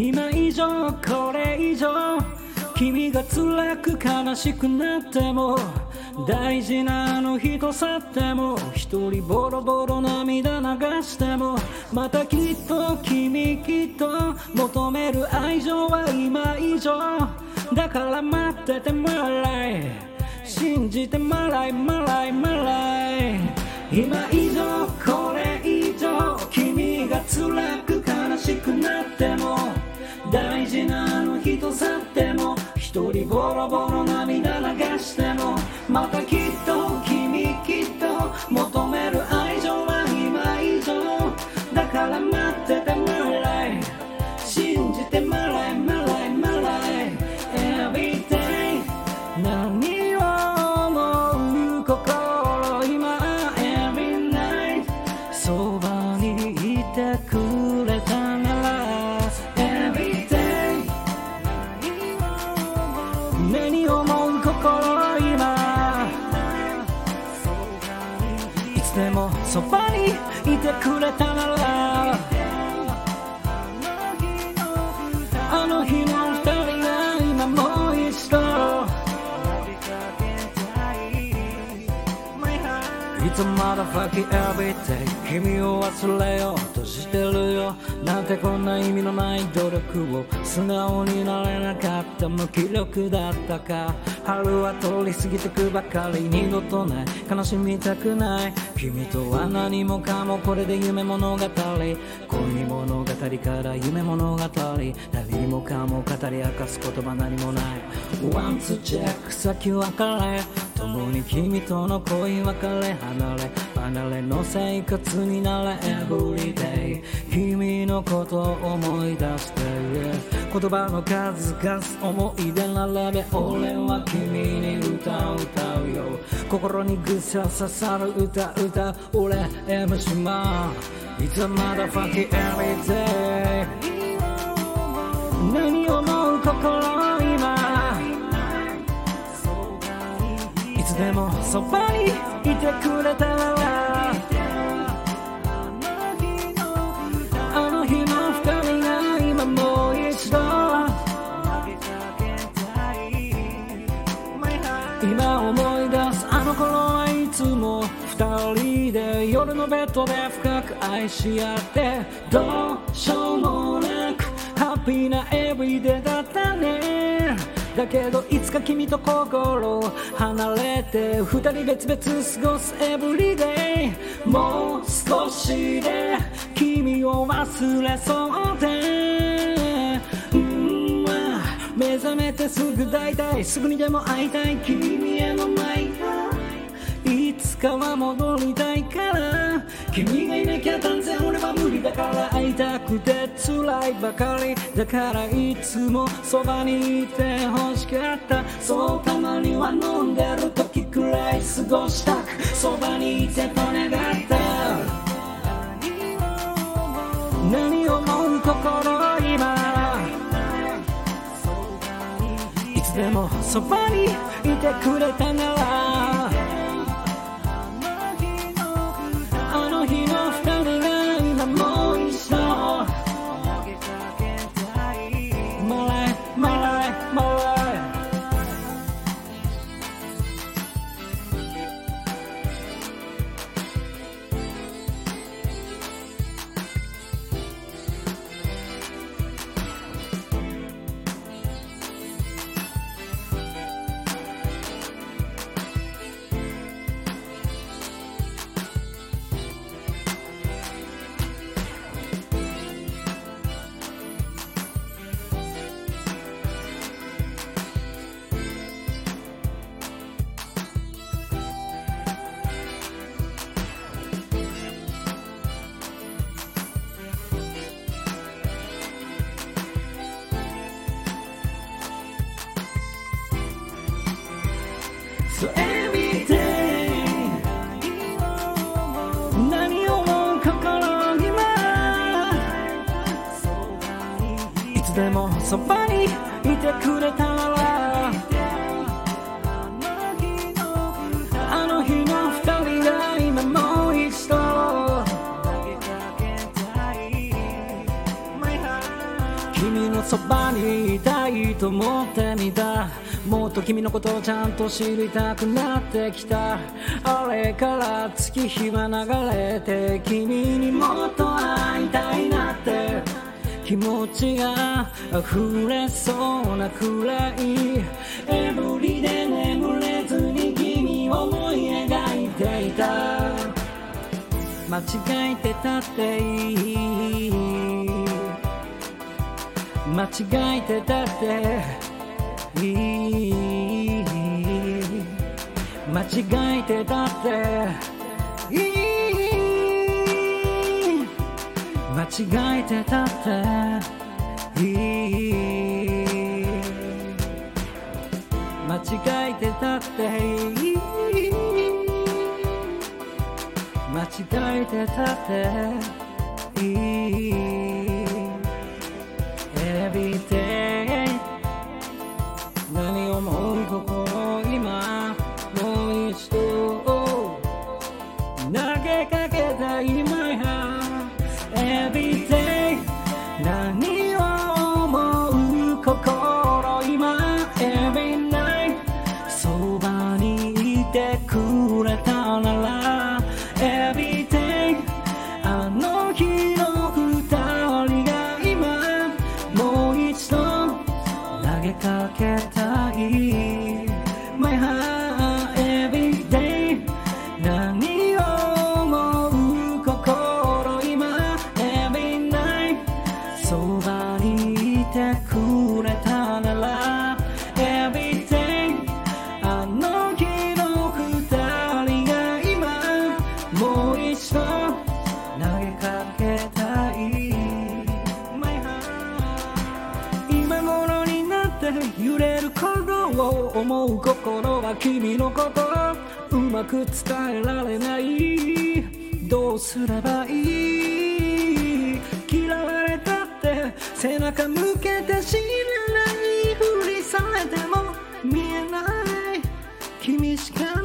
今以上これ以上君が辛く悲しくなっても大事なあの人去っても一人ボロボロ涙流してもまたきっと君きっと求める愛情は今以上。だから待っててもらい信じてもらいもらいもらい今以上これ以上君が辛く悲しくな一人ボロボロいつまだファキ everyday 君を忘れようとしてるよ。なんてこんな意味のない努力を素直になれなかった無気力だったか。春は通り過ぎてくばかり二度とない。悲しみたくない。君とは何もかもこれで夢物語。恋物語から夢物語。何もかも語り明かす言葉何もない。ワンツーチェック先別れ。共に君との恋別れ。離れ離れの生活になれ。Everyday 君のことを思い出して言葉の数々思い出並べ俺は君に歌を歌うよ。心にぐさ刺さる歌歌俺 M 島いつまだファキ Everyday 何を思う心今。いつでもそばにいてくれたらで夜のベッドで深く愛し合ってどうしようもなくハッピーなエブリデイだったね。だけどいつか君と心離れて二人別々過ごすエブリデイ。もう少しで君を忘れそうで。うん目覚めてすぐ大体すぐにでも会いたい。君への舞いつかは戻りたいから。君がいなきゃ断然俺は無理だから会いたくて辛いばかり。だからいつもそばにいて欲しかった。そうたまには飲んでる時くらい過ごしたく。そばにいてと願った。何を思う心今。いつでもそばにいてくれたなら。そばにいてくれたらあの日の二人が今もう一度君のそばにいたいと思ってみた。もっと君のことをちゃんと知りたくなってきた。あれから月日は流れて君にもっと会いたいなって。気持ちが溢れそうなくらいエブリで眠れずに君を思い描いていた。間違えてたっていい。間違えてたっていい。間違えてたって違えてたって。いい。間違えてたって。いい。間違えてたって。心今エビナイそばにいてくれたならエビテイあの日の二人が今もう一度投げかけたい。My heart 何を思う心今 every night そばにで揺れる頃を思う心は君のことうまく伝えられない。どうすればいい？嫌われたって背中向けて死ねないふりされても見えない。君しか